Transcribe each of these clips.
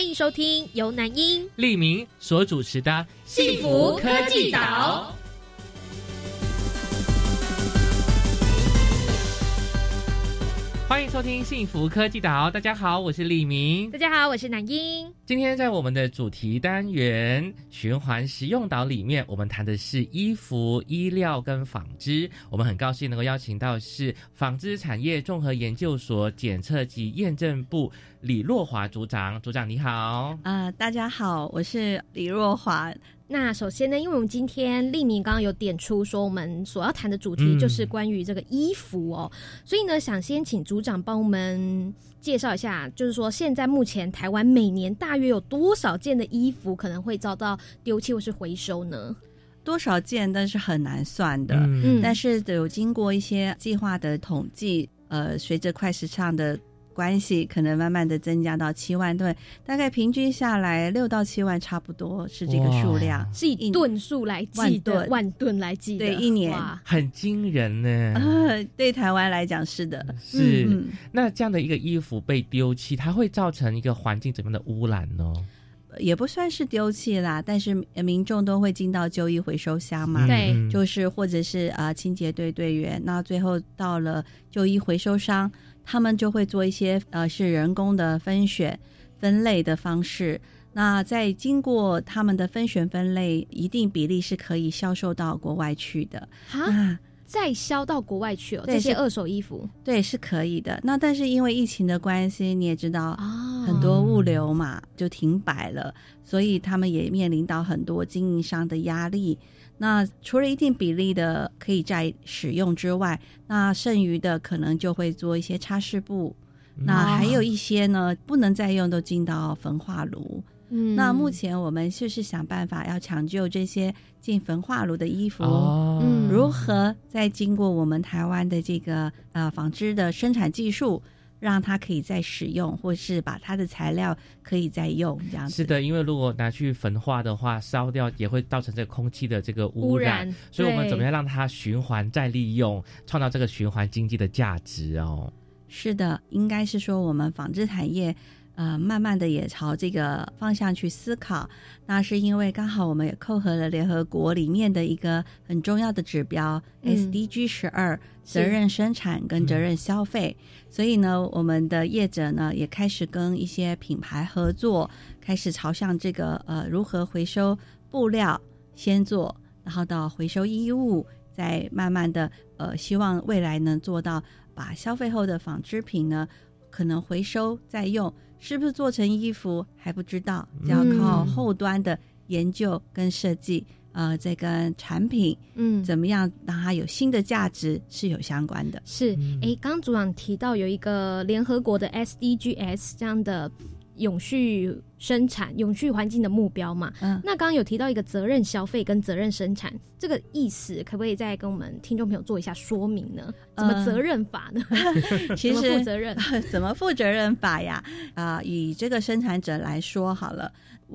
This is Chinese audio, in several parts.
欢迎收听由南英、利明所主持的《幸福科技岛》。欢迎收听幸福科技岛，大家好，我是李明，大家好，我是南英。今天在我们的主题单元循环实用岛里面，我们谈的是衣服、衣料跟纺织。我们很高兴能够邀请到是纺织产业综合研究所检测及验证部李若华组长。组长你好，啊，大家好，我是李若华。那首先呢，因为我们今天立明刚刚有点出说，我们所要谈的主题就是关于这个衣服哦，所以呢，想先请组长帮我们介绍一下，就是说现在目前台湾每年大约有多少件的衣服可能会遭到丢弃或是回收呢？多少件，但是很难算的。嗯，但是有经过一些计划的统计，呃，随着快时尚的。关系可能慢慢的增加到七万吨，大概平均下来六到七万，差不多是这个数量，是以吨数来计的，万吨来计的，对，一年很惊人呢。对台湾来讲是的，是。那这样的一个衣服被丢弃，它会造成一个环境怎么样的污染呢？也不算是丢弃啦，但是民众都会进到旧衣回收箱嘛，对，就是或者是啊清洁队队员，那最后到了旧衣回收商。他们就会做一些呃，是人工的分选、分类的方式。那在经过他们的分选分类，一定比例是可以销售到国外去的啊，再销到国外去哦。这些二手衣服，对，是可以的。那但是因为疫情的关系，你也知道，很多物流嘛就停摆了，所以他们也面临到很多经营商的压力。那除了一定比例的可以再使用之外，那剩余的可能就会做一些擦拭布，那还有一些呢不能再用，都进到焚化炉。嗯，那目前我们就是想办法要抢救这些进焚化炉的衣服，嗯，如何再经过我们台湾的这个呃纺织的生产技术。让它可以再使用，或是把它的材料可以再用，这样子。是的，因为如果拿去焚化的话，烧掉也会造成这个空气的这个污染，所以我们怎么样让它循环再利用，创造这个循环经济的价值哦？是的，应该是说我们纺织产业。呃，慢慢的也朝这个方向去思考，那是因为刚好我们也扣合了联合国里面的一个很重要的指标 SDG 十二，责任生产跟责任消费，所以呢，我们的业者呢也开始跟一些品牌合作，开始朝向这个呃如何回收布料先做，然后到回收衣物，再慢慢的呃希望未来能做到把消费后的纺织品呢可能回收再用。是不是做成衣服还不知道，就要靠后端的研究跟设计，呃，这跟产品，嗯，怎么样让它有新的价值是有相关的。是，哎，刚刚组长提到有一个联合国的 SDGs 这样的。永续生产、永续环境的目标嘛？嗯，那刚刚有提到一个责任消费跟责任生产，这个意思可不可以再跟我们听众朋友做一下说明呢？怎么责任法呢？其实负责任 怎么负责任法呀？啊，以这个生产者来说好了。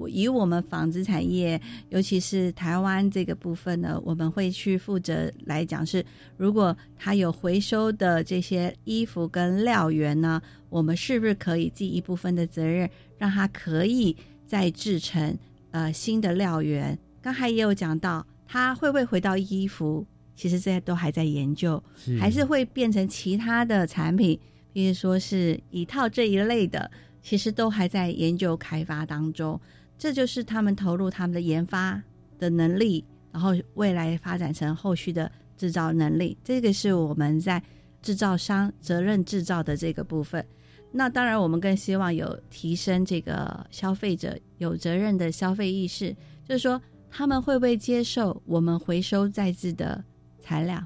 以我们纺织产业，尤其是台湾这个部分呢，我们会去负责来讲是，如果它有回收的这些衣服跟料源呢，我们是不是可以尽一部分的责任，让它可以再制成呃新的料源？刚才也有讲到，它会不会回到衣服？其实这些都还在研究，还是会变成其他的产品，比如说是一套这一类的，其实都还在研究开发当中。这就是他们投入他们的研发的能力，然后未来发展成后续的制造能力。这个是我们在制造商责任制造的这个部分。那当然，我们更希望有提升这个消费者有责任的消费意识，就是说他们会不会接受我们回收再制的材料？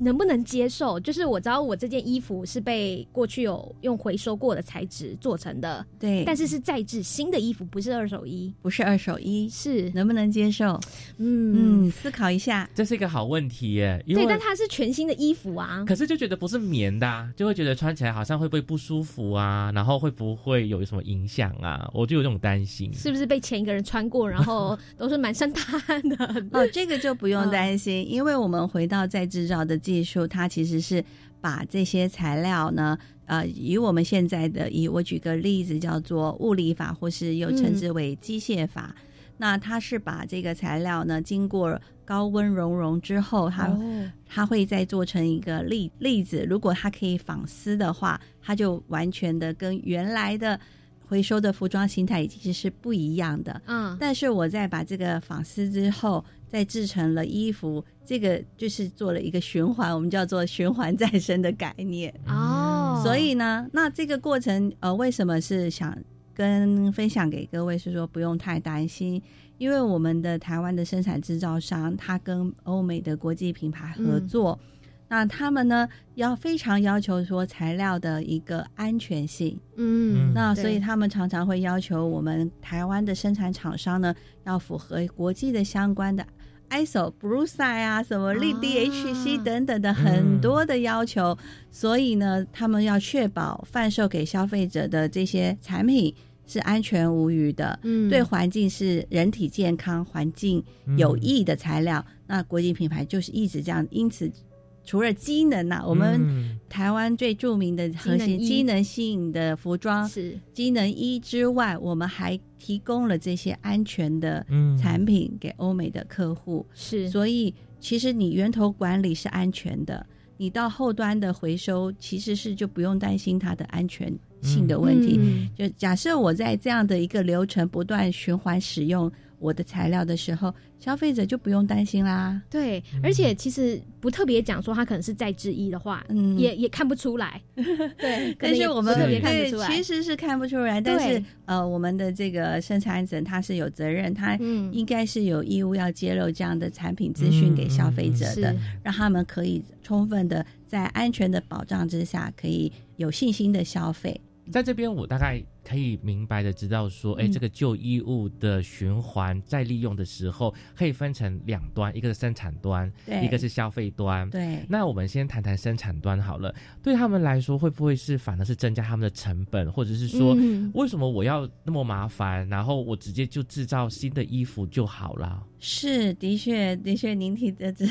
能不能接受？就是我知道我这件衣服是被过去有用回收过的材质做成的，对，但是是再制新的衣服，不是二手衣，不是二手衣，是能不能接受？嗯嗯，思考一下。这是一个好问题耶，对，但它是全新的衣服啊。可是就觉得不是棉的、啊，就会觉得穿起来好像会不会不舒服啊，然后会不会有什么影响啊？我就有这种担心。是不是被前一个人穿过，然后 都是满身大汗的？哦，这个就不用担心，因为我们回到再制造的技术，它其实是把这些材料呢，呃，以我们现在的，以我举个例子，叫做物理法，或是又称之为机械法。那它是把这个材料呢，经过高温熔融之后，它、哦它会再做成一个粒粒子。如果它可以纺丝的话，它就完全的跟原来的回收的服装形态已经是不一样的。嗯，但是我在把这个纺丝之后，再制成了衣服，这个就是做了一个循环，我们叫做循环再生的概念。哦，所以呢，那这个过程呃，为什么是想跟分享给各位是说不用太担心，因为我们的台湾的生产制造商，他跟欧美的国际品牌合作。那他们呢，要非常要求说材料的一个安全性，嗯，那所以他们常常会要求我们台湾的生产厂商呢，要符合国际的相关的 ISO、BRUSA 啊，什么 LEED DHC 等等的很多的要求。所以呢，他们要确保贩售给消费者的这些产品是安全无虞的，嗯对环境是人体健康、环境有益的材料。那国际品牌就是一直这样，因此。除了机能呐、我们嗯台湾最著名的核心机能性的服装是。机能衣之外，我们还提供了这些安全的嗯。产品给欧美的客户。是，所以，其实你源头管理是安全的，你到后端的回收其实是就不用担心它的安全性的问题。嗯。就假设我在这样的一个流程不断循环使用我的材料的时候，消费者就不用担心啦。对，而且其实不特别讲说它可能是再制衣的话，嗯也也看不出来。对，可但是我们特别看对得出来。其实是看不出来，但是呃，我们的这个生产者他是有责任，他嗯应该是有义务要揭露这样的产品资讯给消费者的，是让他们可以充分的在安全的保障之下，可以有信心的消费。在这边，我大概可以明白的知道说，哎、嗯。这个旧衣物的循环再利用的时候，可以分成两端，一个是生产端，对。一个是消费端。对，那我们先谈谈生产端好了，对他们来说，会不会是反而是增加他们的成本，或者是说，嗯。为什么我要那么麻烦，然后我直接就制造新的衣服就好了？是的确，的确，您提的这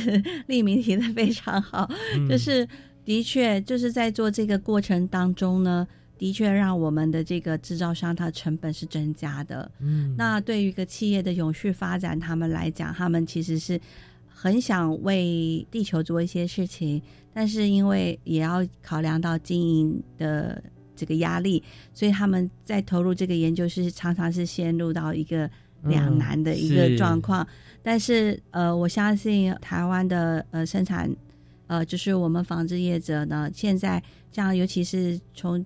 立明 提的非常好，嗯。就是的确就是在做这个过程当中呢，的确让我们的这个制造商它的成本是增加的。嗯，那对于一个企业的永续发展，他们来讲，他们其实是很想为地球做一些事情，但是因为也要考量到经营的这个压力，所以他们在投入这个研究是常常是陷入到一个两难的一个是状况。但是呃，我相信台湾的呃生产呃，就是我们纺织业者呢，现在这样尤其是从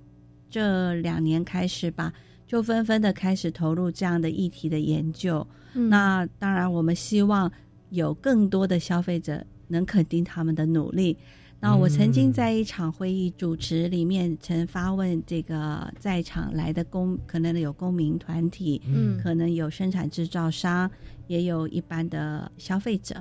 这两年开始吧，就纷纷的开始投入这样的议题的研究。嗯那当然，我们希望有更多的消费者能肯定他们的努力。那我曾经在一场会议主持里面，曾发问这个在场来的公，可能有公民团体，嗯可能有生产制造商，也有一般的消费者。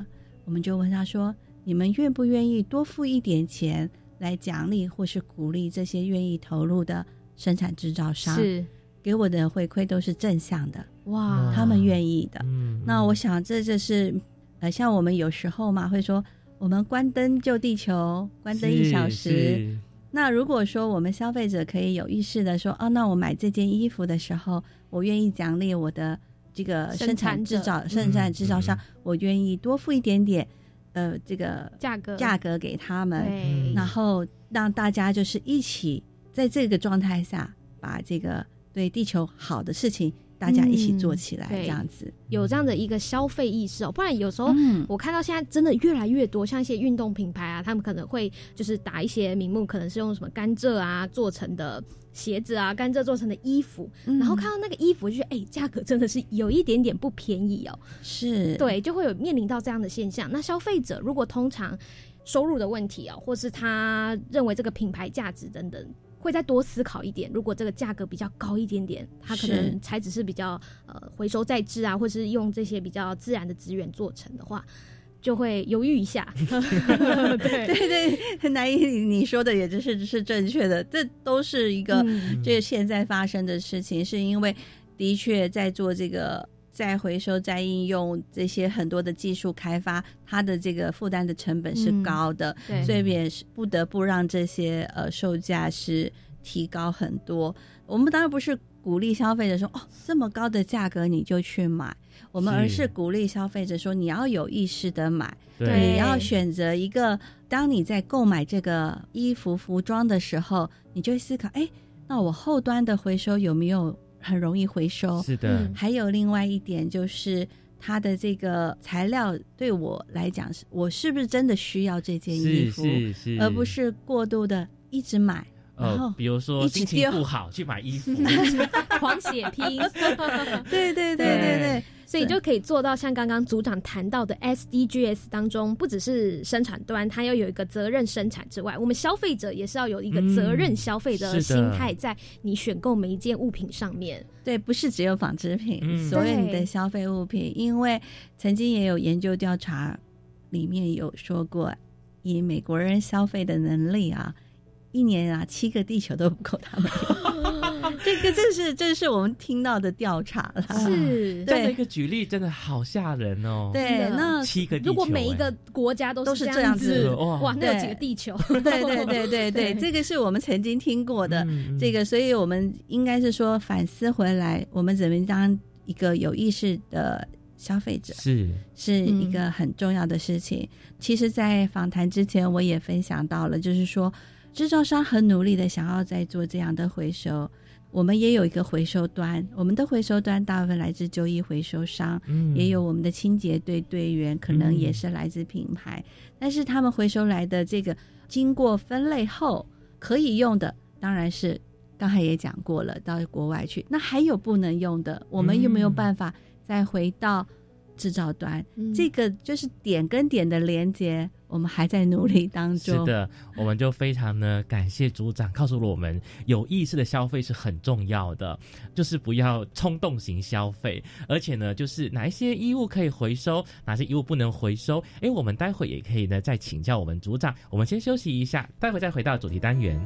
我们就问他说：“你们愿不愿意多付一点钱来奖励或是鼓励这些愿意投入的生产制造商？”是。给我的回馈都是正向的，哇，他们愿意的。嗯那我想这就是呃，像我们有时候嘛会说，我们关灯救地球，关灯一小时。那如果说我们消费者可以有意识的说，哦，那我买这件衣服的时候，我愿意奖励我的这个生生产制造。嗯生产制造商，嗯我愿意多付一点点，呃，这个价格价格。给他们，然后让大家就是一起在这个状态下，把这个对地球好的事情，大家一起做起来，这样子。有这样的一个消费意识哦，不然有时候嗯我看到现在真的越来越多，像一些运动品牌啊，他们可能会就是打一些名目，可能是用什么甘蔗啊做成的鞋子啊，甘蔗做成的衣服，嗯然后看到那个衣服就觉得，哎、价格真的是有一点点不便宜哦。是，对，就会有面临到这样的现象。那消费者如果通常收入的问题啊，或是他认为这个品牌价值等等，会再多思考一点。如果这个价格比较高一点点，它可能材质是比较呃回收再制啊，或是用这些比较自然的资源做成的话，就会犹豫一下。对 对对，南一你说的也就是是正确的，这都是一个嗯这现在发生的事情，是因为的确在做这个再回收、再应用这些很多的技术开发，它的这个负担的成本是嗯高的，对所以也是不得不让这些呃售价是提高很多。我们当然不是鼓励消费者说哦这么高的价格你就去买，我们而是鼓励消费者说你要有意识的买。对你要选择一个，当你在购买这个衣服、服装的时候，你就会思考：哎，那我后端的回收有没有很容易回收？是的。嗯，还有另外一点就是，它的这个材料对我来讲是，我是不是真的需要这件衣服，而不是过度的一直买，然后呃，比如说一直心情丢不好去买衣服，狂血拼。对对对对对。对，所以就可以做到像刚刚组长谈到的 SDGs 当中，不只是生产端，它要有一个责任生产之外，我们消费者也是要有一个责任消费的心态，在你选购每一件物品上面。对，不是只有纺织品，嗯所有你的消费物品，因为曾经也有研究调查，里面有说过，以美国人消费的能力啊，一年啊七个地球都不够他们用。这个这是这是我们听到的调查啦。是，这样的一个举例真的好吓人哦。对，那七个地球，如果每一哎个国家都都是这这样子子，哇哇，那有几个地球？对对对对 对，这个是我们曾经听过的。这个，所以我们应该是说反思回来，我们怎么当一个有意识的消费者。是是一个很重要的事情。其实，在访谈之前，我也分享到了，就是说，制造商很努力的想要在做这样的回收。我们也有一个回收端，我们的回收端大部分来自旧衣回收商，嗯也有我们的清洁队队员，可能嗯也是来自品牌，但是他们回收来的这个经过分类后可以用的，当然是刚才也讲过了，到国外去。那还有不能用的，我们有没有嗯办法再回到制造端？嗯这个就是点跟点的连接，我们还在努力当中。是的，我们就非常的感谢组长告诉了我们，有意识的消费是很重要的，就是不要冲动型消费，而且呢，就是哪一些衣物可以回收，哪些衣物不能回收。诶，我们待会也可以呢再请教我们组长。我们先休息一下，待会再回到主题单元。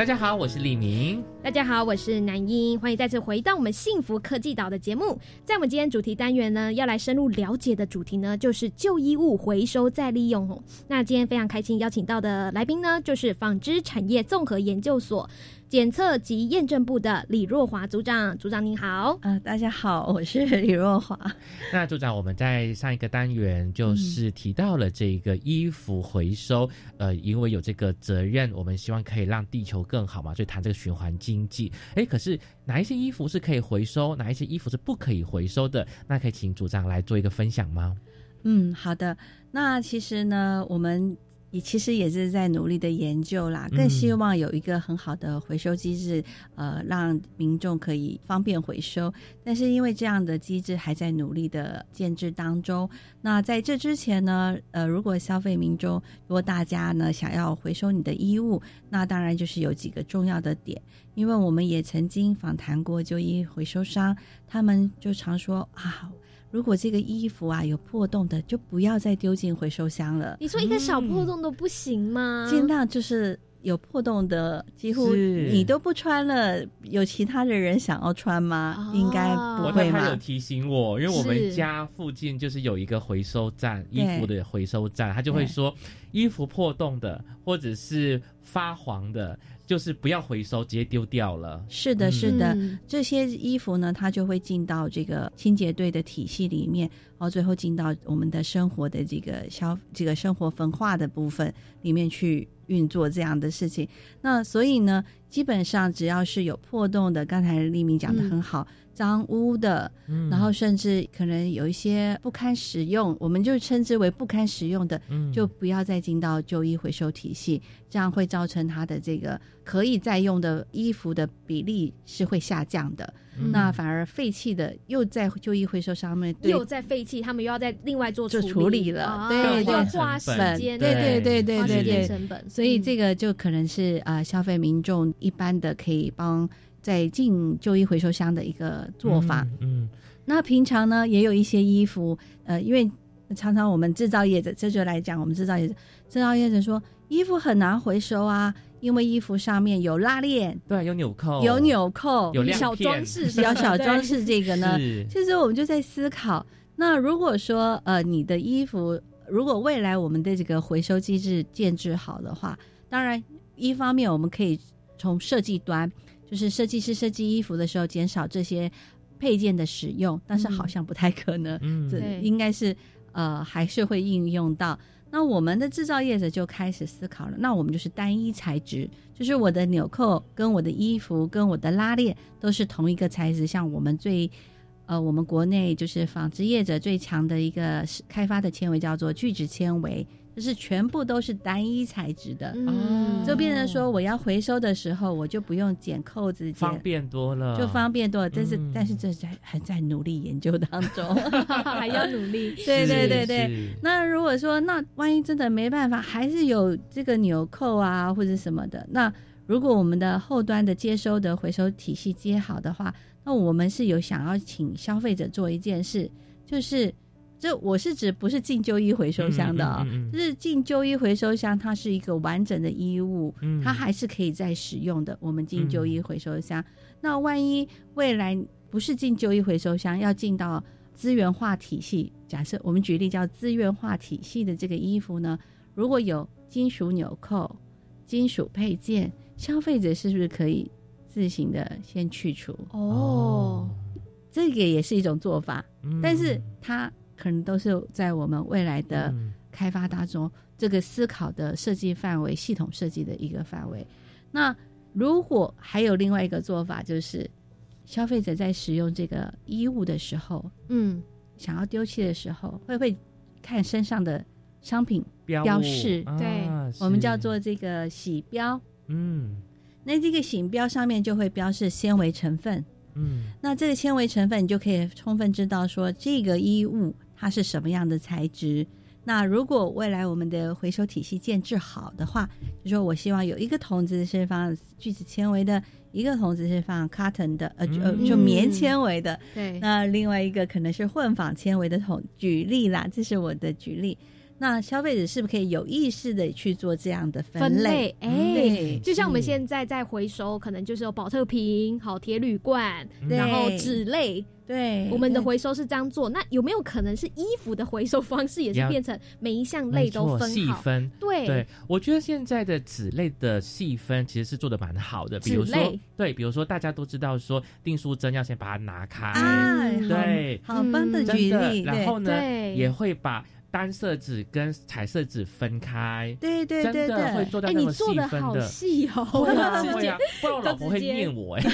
大家好，我是李明。大家好，我是南英，欢迎再次回到我们幸福科技岛的节目。在我们今天主题单元呢，要来深入了解的主题呢，就是旧衣物回收再利用。那今天非常开心邀请到的来宾呢，就是纺织产业综合研究所检测及验证部的李若华组长。组长您好。啊、大家好，我是李若华。那组长，我们在上一个单元就是提到了这个衣服回收，呃，因为有这个责任，我们希望可以让地球更好嘛，所以谈这个循环经济。诶，可是哪一些衣服是可以回收，哪一些衣服是不可以回收的？那可以请组长来做一个分享吗？嗯，好的。那其实呢，我们也其实也是在努力的研究啦，更希望有一个很好的回收机制，呃，让民众可以方便回收。但是因为这样的机制还在努力的建制当中，那在这之前呢，呃，如果消费民众，如果大家呢想要回收你的衣物，那当然就是有几个重要的点，因为我们也曾经访谈过就医回收商，他们就常说啊。如果这个衣服啊有破洞的，就不要再丢进回收箱了。你说一个小破洞都不行吗？尽量就是有破洞的，几乎你都不穿了，有其他的人想要穿吗？哦应该不我会嘛。他有提醒我，因为我们家附近就是有一个回收站，衣服的回收站，他就会说，衣服破洞的或者是发黄的，就是不要回收，直接丢掉了。是的，是的，嗯这些衣服呢，它就会进到这个清洁队的体系里面，然后最后进到我们的生活的这个消这个生活焚化的部分里面去运作这样的事情。那所以呢，基本上只要是有破洞的，刚才立明讲的很好，脏污的，嗯。然后甚至可能有一些不堪使用，我们就称之为不堪使用的，嗯。就不要再进到旧衣回收体系，这样会造成它的这个可以再用的衣服的比例是会下降的。嗯。那反而废弃的又在旧衣回收上面对又在废弃，他们又要再另外做做处处理了啊对要花时成间，对对对对花时对成本，所以嗯。这个就可能是呃消费民众一般的可以帮在进旧衣回收箱的一个做法。嗯，那平常呢，也有一些衣服，呃，因为常常我们制造业者，这就来讲，我们制造业者，制造业者说衣服很难回收啊，因为衣服上面有拉链、对，有纽扣，有纽扣、有小装饰 小小装饰，这个呢，其实我们就在思考，那如果说呃你的衣服，如果未来我们的这个回收机制建制好的话，当然一方面我们可以从设计端，就是设计师设计衣服的时候减少这些配件的使用，但是好像不太可能，嗯。这对。应该是呃还是会应用到。那我们的制造业者就开始思考了，那我们就是单一材质，就是我的纽扣跟我的衣服跟我的拉链都是同一个材质，像我们最呃我们国内就是纺织业者最强的一个是开发的纤维叫做聚酯纤维，就是全部都是单一材质的，嗯，就变成说我要回收的时候，我就不用剪扣子剪。方便多了，就方便多了，但是、嗯但是这在还在努力研究当中。还要努力，对对对对，那如果说，那万一真的没办法，还是有这个纽扣啊或者什么的，那如果我们的后端的接收的回收体系接好的话，那我们是有想要请消费者做一件事，就是这我是指不是进旧衣回收箱的哦，嗯嗯嗯嗯就是进旧衣回收箱，它是一个完整的衣物，嗯。它还是可以再使用的。我们进旧衣回收箱，那万一未来不是进旧衣回收箱，要进到资源化体系，假设我们举例叫资源化体系的这个衣服呢，如果有金属纽扣、金属配件，消费者是不是可以自行的先去除？哦，这个也是一种做法，嗯但是它可能都是在我们未来的嗯。开发当中，这个思考的设计范围、系统设计的一个范围。那如果还有另外一个做法，就是消费者在使用这个衣物的时候，嗯，想要丢弃的时候，会不会看身上的商品？标物标示？啊对。我们叫做这个洗标。嗯。那这个洗标上面就会标示纤维成分，嗯。那这个纤维成分，你就可以充分知道说这个衣物它是什么样的材质。那如果未来我们的回收体系建制好的话，就说我希望有一个桶子是放聚酯纤维的，一个桶子是放 cotton 的，呃，就呃嗯就棉纤维的，对，那另外一个可能是混纺纤维的桶。举例啦，这是我的举例。那消费者是不是可以有意识的去做这样的分类，哎、对就像我们是现在在回收，可能就是有保特瓶、好铁铝罐，然后纸类，对，我们的回收是这样做。那有没有可能是衣服的回收方式也是要变成每一项没类都分好？细分。对。对，我觉得现在的纸类的细分其实是做的蛮好的，比如说对，比如说大家都知道说订书针要先把它拿开，对。好好棒的嗯。举，例，然后呢也会把单色纸跟彩色纸分开，对对对真的会对，哎、你做到那么细做的好分的。细哦，会啊 不然我老婆会念我哎。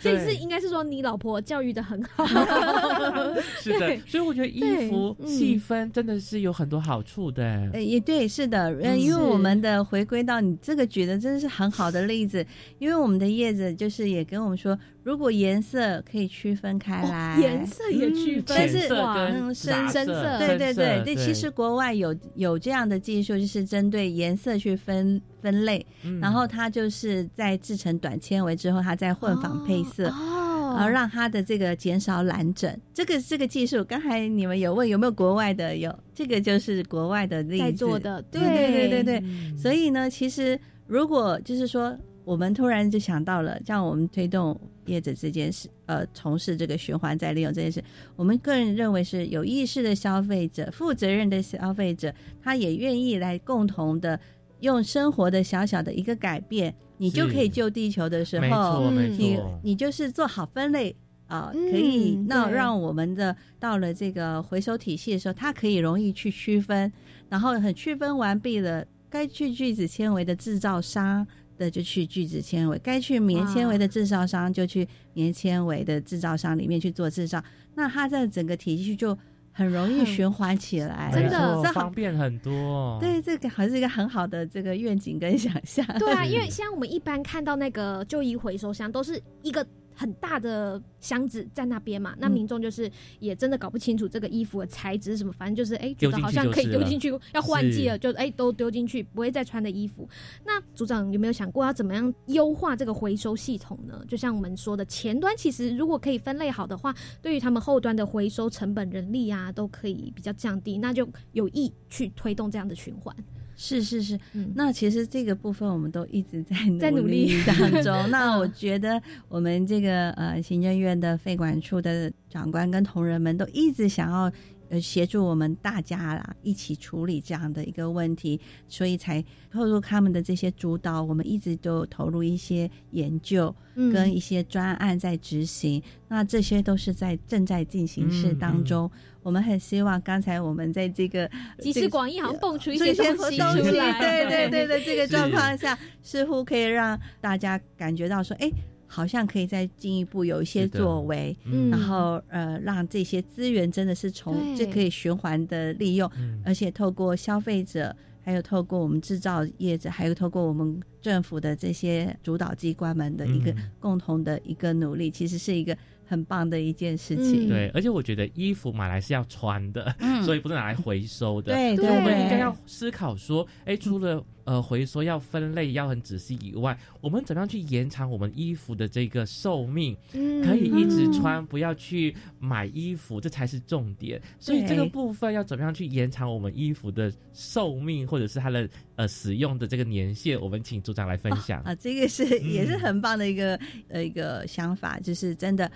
所以是应该是说你老婆教育的很好，是的对，所以我觉得衣服嗯。细分真的是有很多好处的。呃，也对，是的，呃，嗯。因为我们的回归到你这个举的真的是很好的例子，因为我们的叶子就是也跟我们说，如果颜色可以区分开来，哦颜色也区分，但是哇嗯深深色对对对对对，其实国外有有这样的技术，就是针对颜色去分分类，嗯然后它就是在制成短纤维之后，它再混纺配色。哦，然后让它的这个减少染疹，这个这个技术，刚才你们有问有没有国外的？有，这个就是国外的例子。在做的，对对对对对。嗯所以呢，其实如果就是说，我们突然就想到了，像我们推动叶子这件事，呃，从事这个循环再利用这件事，我们个人认为是有意识的消费者、负责任的消费者，他也愿意来共同的用生活的小小的一个改变，你就可以救地球的时候你，你就是做好分类啊、嗯可以那让我们的到了这个回收体系的时候，它可以容易去区分，然后很区分完毕了，该去聚酯纤维的制造商的就去聚酯纤维，该去棉纤维的制造商就去棉纤维的制造商里面去做制造，那它在整个体系就很容易循环起来，真的这方便很多。对，这个还是一个很好的这个愿景跟想象。对啊，因为现在我们一般看到那个旧衣回收箱都是一个很大的箱子在那边嘛，那嗯民众就是也真的搞不清楚这个衣服的材质是什么，反正就是哎、觉得好像可以丢进去，要换季了就哎、都丢进去，不会再穿的衣服。那组长有没有想过要怎么样优化这个回收系统呢？就像我们说的，前端其实如果可以分类好的话，对于他们后端的回收成本、人力啊都可以比较降低，那就有意去推动这样的循环。是是是，嗯，那其实这个部分我们都一直在在努力力。当中。那嗯。我觉得我们这个呃行政院的费管处的长官跟同仁们都一直想要呃协助我们大家啦，一起处理这样的一个问题，所以才透入他们的这些主导，我们一直都投入一些研究嗯跟一些专案在执行。那这些都是在正在进行式当中。我们很希望刚才我们在这个 集思广益，好像蹦出一些些东西，东西出来。对对对 对，这个状况下，似乎可以让大家感觉到说，哎，好像可以再进一步有一些作为，嗯。然后呃，让这些资源真的是从这可以循环的利用，嗯。而且透过消费者，还有透过我们制造业者，还有透过我们政府的这些主导机关们的一个嗯。共同的一个努力，其实是一个很棒的一件事情。嗯。对，而且我觉得衣服买来是要穿的，嗯。所以不是拿来回收的。对。所以我们应该要思考说，哎，除了呃回收要分类要很仔细以外，我们怎么样去延长我们衣服的这个寿命，嗯可以一直穿，不要去买衣服，这才是重点。所以这个部分要怎么样去延长我们衣服的寿命，或者是它的呃使用的这个年限，我们请组长来分享。啊，这个是嗯也是很棒的一个、呃一个想法，就是真的，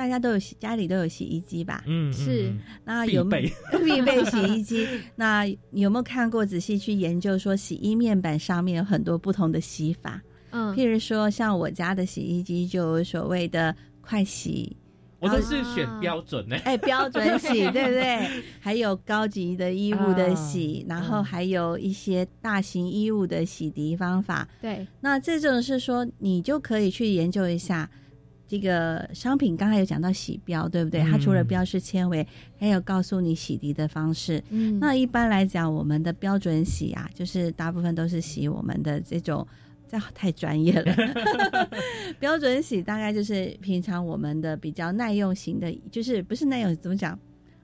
大家都有洗家里都有洗衣机吧？嗯，是嗯那有没有 必备洗衣机？那你有没有看过仔细去研究说洗衣面板上面有很多不同的洗法？嗯譬如说，像我家的洗衣机就有所谓的快洗。我都是选标准呢、哎，标准洗 对不对？还有高级的衣物的洗，啊然后还有一些大型衣物的洗涤方法。对，那这种是说，你就可以去研究一下这个商品。刚才有讲到洗标，对不对？它除了嗯标示纤维，还有告诉你洗涤的方式。嗯那一般来讲，我们的标准洗啊，就是大部分都是洗我们的这种。这太专业了，标准洗大概就是平常我们的比较耐用型的，就是不是耐用怎么讲？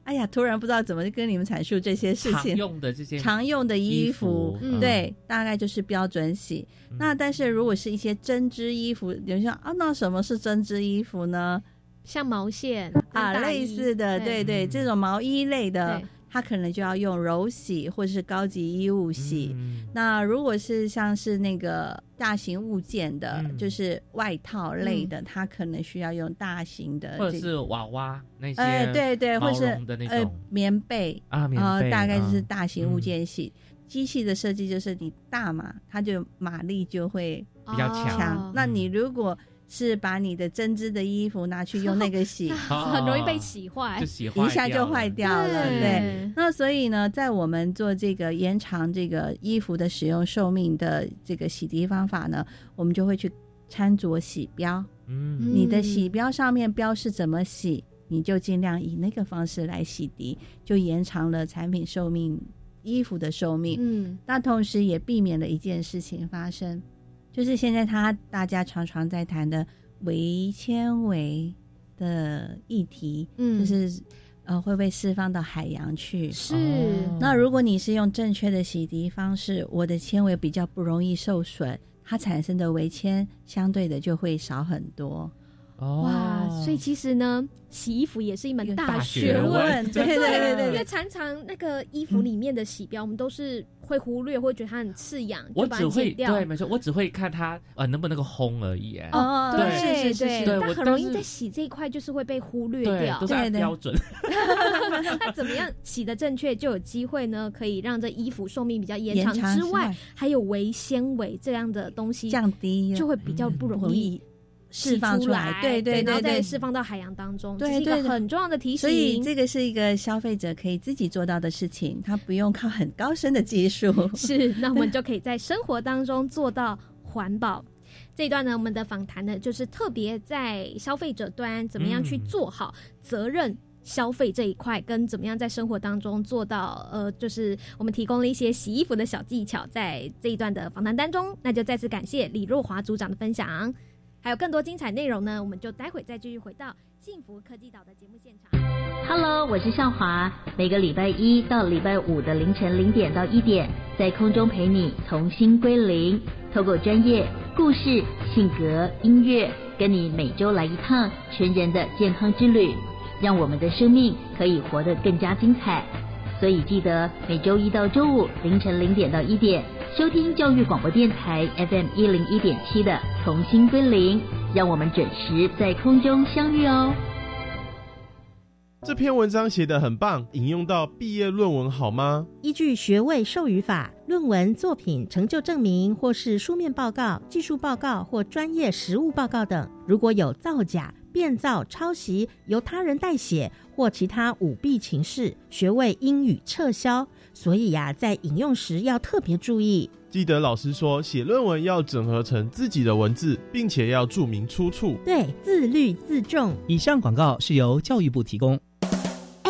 哎呀，突然不知道怎么跟你们阐述这些事情常。用的这些常用的衣衣服，嗯对，大概就是标准洗。嗯那但是如果是一些针织衣服，有人说啊，那什么是针织衣服呢？像毛线啊，类似的，对对，嗯这种毛衣类的，它可能就要用柔洗或者是高级衣物洗。嗯那如果是像是那个大型物件的，嗯。就是外套类的，它可能需要用大型的这个，或者是娃娃那些，哎，对对，或毛是呃棉被，啊，棉呃，大概就是嗯。大型物件系。机器的设计就是你大嘛，它就马力就会比较强那你如果是把你的针织的衣服拿去用那个洗，很容易被洗坏就。洗一下就坏掉了，对对。那所以呢，在我们做这个延长这个衣服的使用寿命的这个洗涤方法呢，我们就会去参着洗标。嗯嗯你的洗标上面标示怎么洗，你就尽量以那个方式来洗涤，就延长了产品寿命、衣服的寿命。嗯那同时也避免了一件事情发生，就是现在他大家常常在谈的微纤维的议题，嗯，就是呃会被释放到海洋去。是哦那如果你是用正确的洗涤方式，我的纤维比较不容易受损，它产生的微纤相对的就会少很多。哦哇，所以其实呢，洗衣服也是一门大学问。问对对对对 因为，常常那个衣服里面的洗标，我们都是会忽略，会觉得它很刺痒，我只会它剪掉。对，没错，我只会看它呃能不能够烘而已。哎哦对是是是对是对但很容易在洗这一块就是会被忽略，掉都。是按对对标准。那怎么样洗的正确，就有机会呢，可以让这衣服寿命比较延长之外之外，还有微纤维这样的东西，降低就会比较不容易易释放出出来。对对然后再对对，释放到海洋当中，这对是一个很重要的提醒。所以这个是一个消费者可以自己做到的事情，他不用靠很高深的技术。是，那我们就可以在生活当中做到环保。这一段呢，我们的访谈呢，就是特别在消费者端怎么样去做好责任消费这一块，跟怎么样在生活当中做到呃，就是我们提供了一些洗衣服的小技巧，在这一段的访谈当中，那就再次感谢李若华组长的分享。还有更多精彩内容呢，我们就待会再继续回到幸福科技岛的节目现场。Hello，我是校华，每个礼拜一到礼拜五的凌晨零点到一点，在空中陪你重新归零，透过专业故事、性格、音乐，跟你每周来一趟全人的健康之旅，让我们的生命可以活得更加精彩。所以记得每周一到周五凌晨零点到一点，收听教育广播电台 FM 一零一点七的《重新归零》，让我们准时在空中相遇哦。这篇文章写得很棒，引用到毕业论文好吗？依据学位授予法，论文作品成就证明或是书面报告、技术报告或专业实务报告等，如果有造假、变造、抄袭、由他人代写或其他舞弊情事，学位应予撤销。所以呀、在引用时要特别注意。记得老师说，写论文要整合成自己的文字，并且要注明出处。对，自律自重。以上广告是由教育部提供。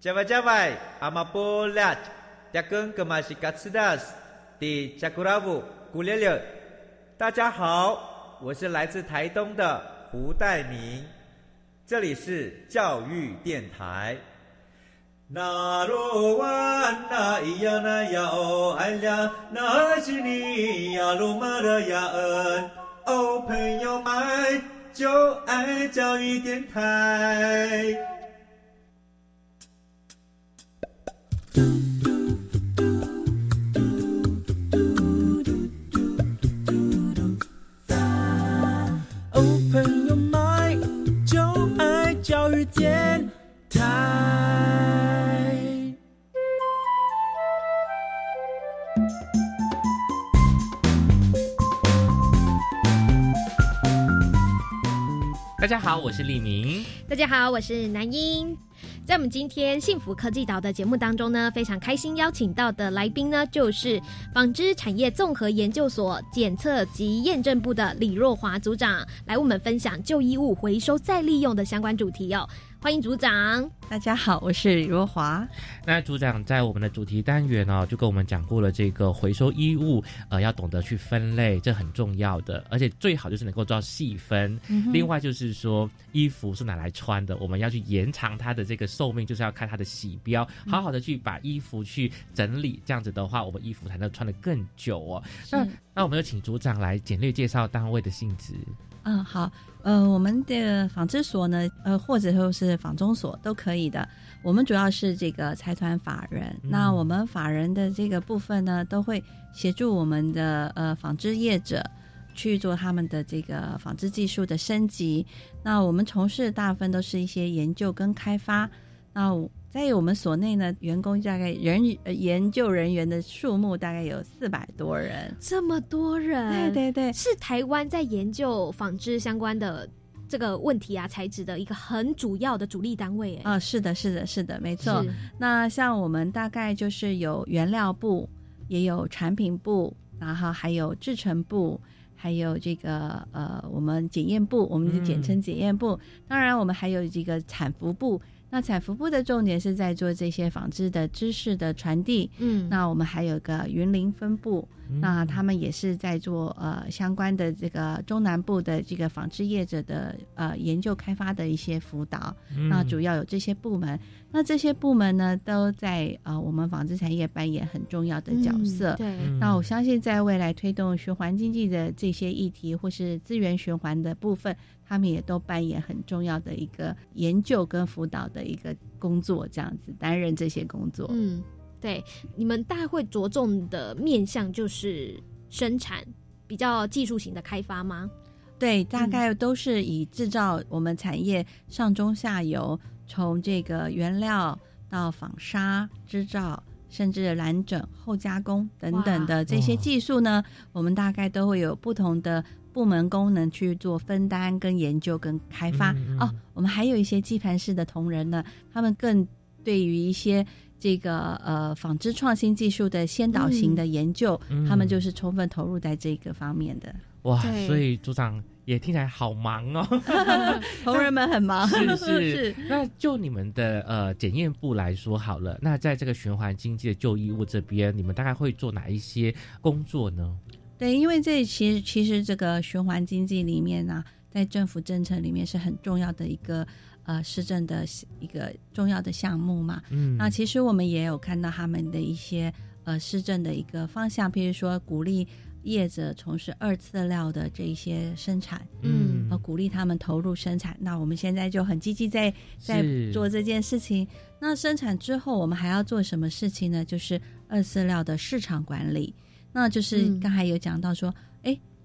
Java Java, Amapolat, Jakun Kemasikatsidas, di Jakurabu, Gulele。大家好，我是来自台东的胡代明，这里是教育电台。那罗哇那咿呀那呀哦哎呀，那是你呀鲁玛的呀恩哦，朋友们就爱教育电台。大家好，我是李明。大家好，我是南英。在我们今天幸福科技岛的节目当中呢，非常开心邀请到的来宾呢，就是纺织产业综合研究所检测及验证部的李若华组长，来为我们分享旧衣物回收再利用的相关主题哦。欢迎组长。大家好，我是李若华。那组长在我们的主题单元哦，就跟我们讲过了这个回收衣物，呃，要懂得去分类，这很重要的，而且最好就是能够做到细分。嗯另外就是说，衣服是拿来穿的，我们要去延长它的这个寿命，就是要看它的洗标，嗯好好的去把衣服去整理，这样子的话，我们衣服才能穿得更久哦。那那我们就请组长来简略介绍单位的性质。嗯，好，呃，我们的纺织所呢，呃，或者说是纺中所都可以的。我们主要是这个财团法人，嗯那我们法人的这个部分呢，都会协助我们的呃纺织业者去做他们的这个纺织技术的升级。那我们从事大部分都是一些研究跟开发。那我在我们所内呢，员工大概人呃研究人员的数目大概有四百多人。这么多人，对对对，是台湾在研究纺织相关的这个问题啊，材质的一个很主要的主力单位。哎，啊、是的，是的，是的，没错。那像我们大概就是有原料部，也有产品部，然后还有制成部，还有这个呃，我们检验部，我们就简称检验部。当然，我们还有这个产服部。那采服部的重点是在做这些纺织的知识的传递。嗯那我们还有个云林分部，那他们也是在做呃相关的这个中南部的这个纺织业者的呃研究开发的一些辅导。嗯那主要有这些部门，那这些部门呢都在呃我们纺织产业扮演很重要的角色。嗯对那我相信在未来推动循环经济的这些议题或是资源循环的部分，他们也都扮演很重要的一个研究跟辅导的一个工作，这样子担任这些工作。嗯，对，你们大概会着重的面向就是生产比较技术型的开发吗？对，大概都是以制造我们产业上中下游，从这个原料到纺纱织造，甚至染整、后加工等等的这些技术呢，我们大概都会有不同的部门功能去做分担、跟研究、跟开发。哦，我们还有一些基盘式的同仁呢，他们更对于一些这个呃纺织创新技术的先导型的研究，嗯他们就是充分投入在这个方面的。哇，所以组长也听起来好忙哦，同仁们很忙。是是。是。那就你们的呃检验部来说好了，那在这个循环经济的旧衣物这边，你们大概会做哪一些工作呢？对，因为这其实其实这个循环经济里面呢、在政府政策里面是很重要的一个呃市政的一个重要的项目嘛。嗯那其实我们也有看到他们的一些呃市政的一个方向，譬如说鼓励业者从事二次料的这一些生产，嗯呃，鼓励他们投入生产。那我们现在就很积极在在做这件事情。那生产之后，我们还要做什么事情呢？就是二次料的市场管理。那就是嗯刚才有讲到说，哎、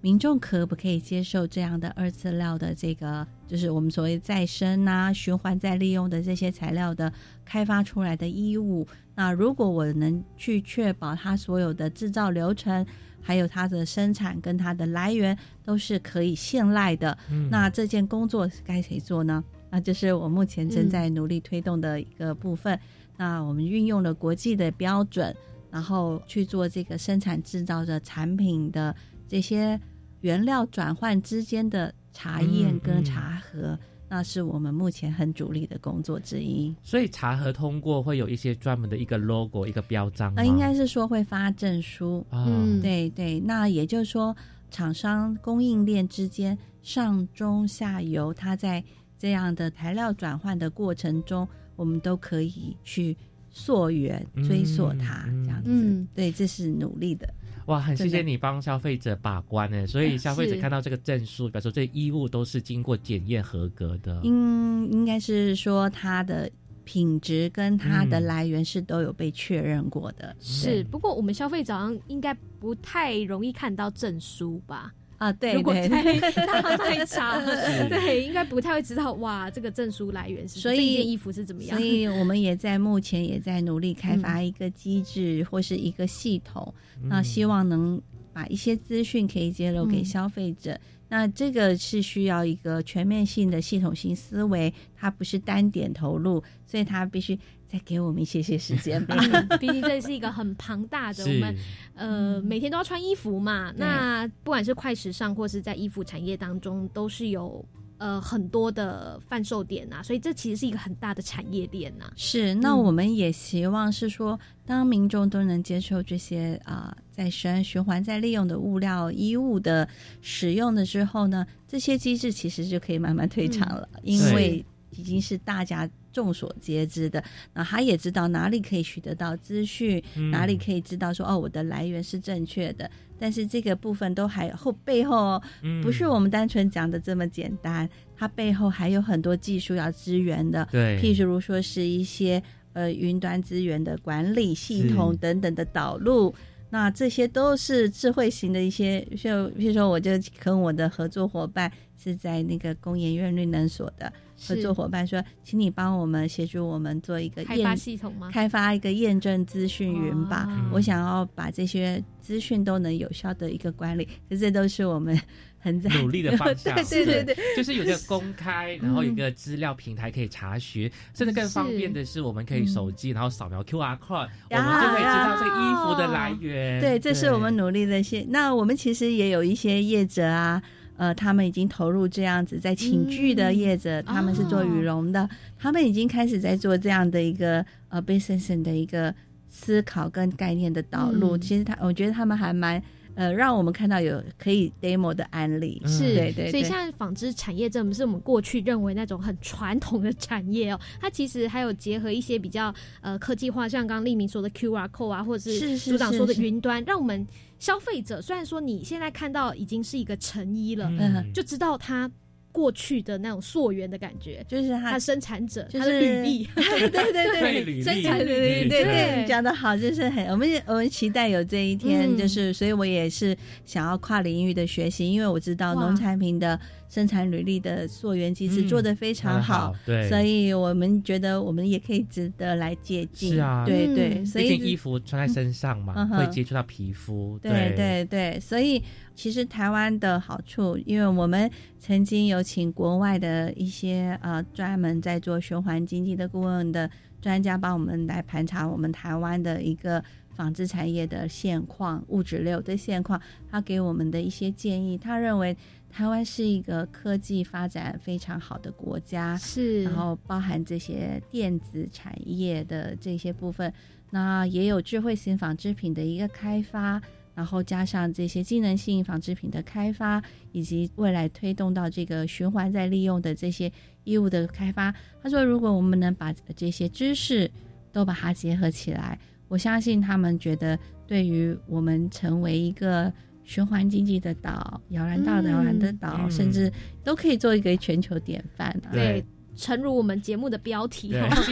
民众可不可以接受这样的二次料的这个，就是我们所谓再生啊、循环再利用的这些材料的开发出来的衣物？那如果我能去确保它所有的制造流程，还有它的生产跟它的来源都是可以信赖的，嗯那这件工作该谁做呢？那就是我目前正在努力推动的一个部分。那我们运用了国际的标准，然后去做这个生产制造的产品的这些原料转换之间的查验嗯跟嗯查核，那是我们目前很主力的工作之一。所以查核通过会有一些专门的一个 logo 一个标章吗？那应该是说会发证书，啊嗯对对，那也就是说，厂商供应链之间上中下游，它在这样的材料转换的过程中，我们都可以去溯源、追溯它，这样子。嗯对，这是努力的。哇，很谢谢你帮消费者把关呢，所以消费者看到这个证书，表示说这衣物都是经过检验合格的。应应该是说它的品质跟它的嗯来源是都有被确认过的。是，不过我们消费者应该不太容易看到证书吧？啊，对对如果在对。大卖场，是。对，应该不太会知道哇，这个证书来源是什么所以这件衣服是怎么样？所以我们也在目前也在努力开嗯。发一个机制或是一个系统，嗯。那希望能把一些资讯可以揭露给嗯。消费者。那这个是需要一个全面性的系统性思维，它不是单点投入，所以它必须再给我们一些些时间吧。嗯毕竟这是一个很庞大的，我们呃每天都要穿衣服嘛。那不管是快时尚或是在衣服产业当中，都是有呃很多的贩售点呐、所以这其实是一个很大的产业链呐、是，那我们也希望是说，当民众都能接受这些啊、再生、循环再利用的物料、衣物的使用的时候呢，这些机制其实就可以慢慢退场了，因为已经是大家众所皆知的。那他也知道哪里可以取得到资讯，嗯哪里可以知道说哦，我的来源是正确的。但是这个部分都还后背后哦嗯不是我们单纯讲的这么简单，它背后还有很多技术要支援的。对譬如说是一些呃云端资源的管理系统等等的导入。那这些都是智慧型的一些，就譬如说，我就跟我的合作伙伴是在那个工研院绿能所的合作伙伴说，请你帮我们协助我们做一个开发验系统吗？开发一个验证资讯云吧。哦我想要把这些资讯都能有效的一个管理，这这都是我们很在努力的方向，对对对对，就是有一个公开，然后有一个资料平台可以查询，甚至更方便的是，我们可以手机然后扫描 QR code，我们就可以知道这个衣服的来源。对，这是我们努力的些。那我们其实也有一些业者啊，呃，他们已经投入这样子，在寝具的业者，他们是做羽绒的，他们已经开始在做这样的一个呃 business 的一个思考跟概念的导入。嗯。其实他，我觉得他们还蛮。呃，让我们看到有可以 demo 的案例，是，对对对，所以像纺织产业，这不是我们过去认为那种很传统的产业哦，它其实还有结合一些比较呃科技化，像刚刚立明说的 QR code 啊，或者是是组长说的是。云端，让我们消费者虽然说你现在看到已经是一个成衣了，嗯就知道它。过去的那种溯源的感觉，就是他他生产者，就是他的履历，对对对生产履历，对对，对讲的好，就是很我们我们期待有这一天，嗯就是所以我也是想要跨领域的学习，因为我知道农产品的生产履历的溯源机制嗯做得非常好，对，所以我们觉得我们也可以值得来借鉴。是啊。对嗯。对，所以衣服穿在身上嘛，嗯会接触到皮肤，对。对对，所以其实台湾的好处，因为我们曾经有请国外的一些呃专门在做循环经济的顾问的专家帮我们来盘查我们台湾的一个纺织产业的现况、物质流的现况，他给我们的一些建议，他认为台湾是一个科技发展非常好的国家，是，然后包含这些电子产业的这些部分，那也有智慧型纺织品的一个开发，然后加上这些机能性纺织品的开发，以及未来推动到这个循环再利用的这些衣物的开发。他说，如果我们能把这些知识都把它结合起来，我相信他们觉得对于我们成为一个。循环经济的岛，摇篮岛的摇篮的岛，嗯。甚至都可以做一个全球典范、啊。对，诚如我们节目的标题科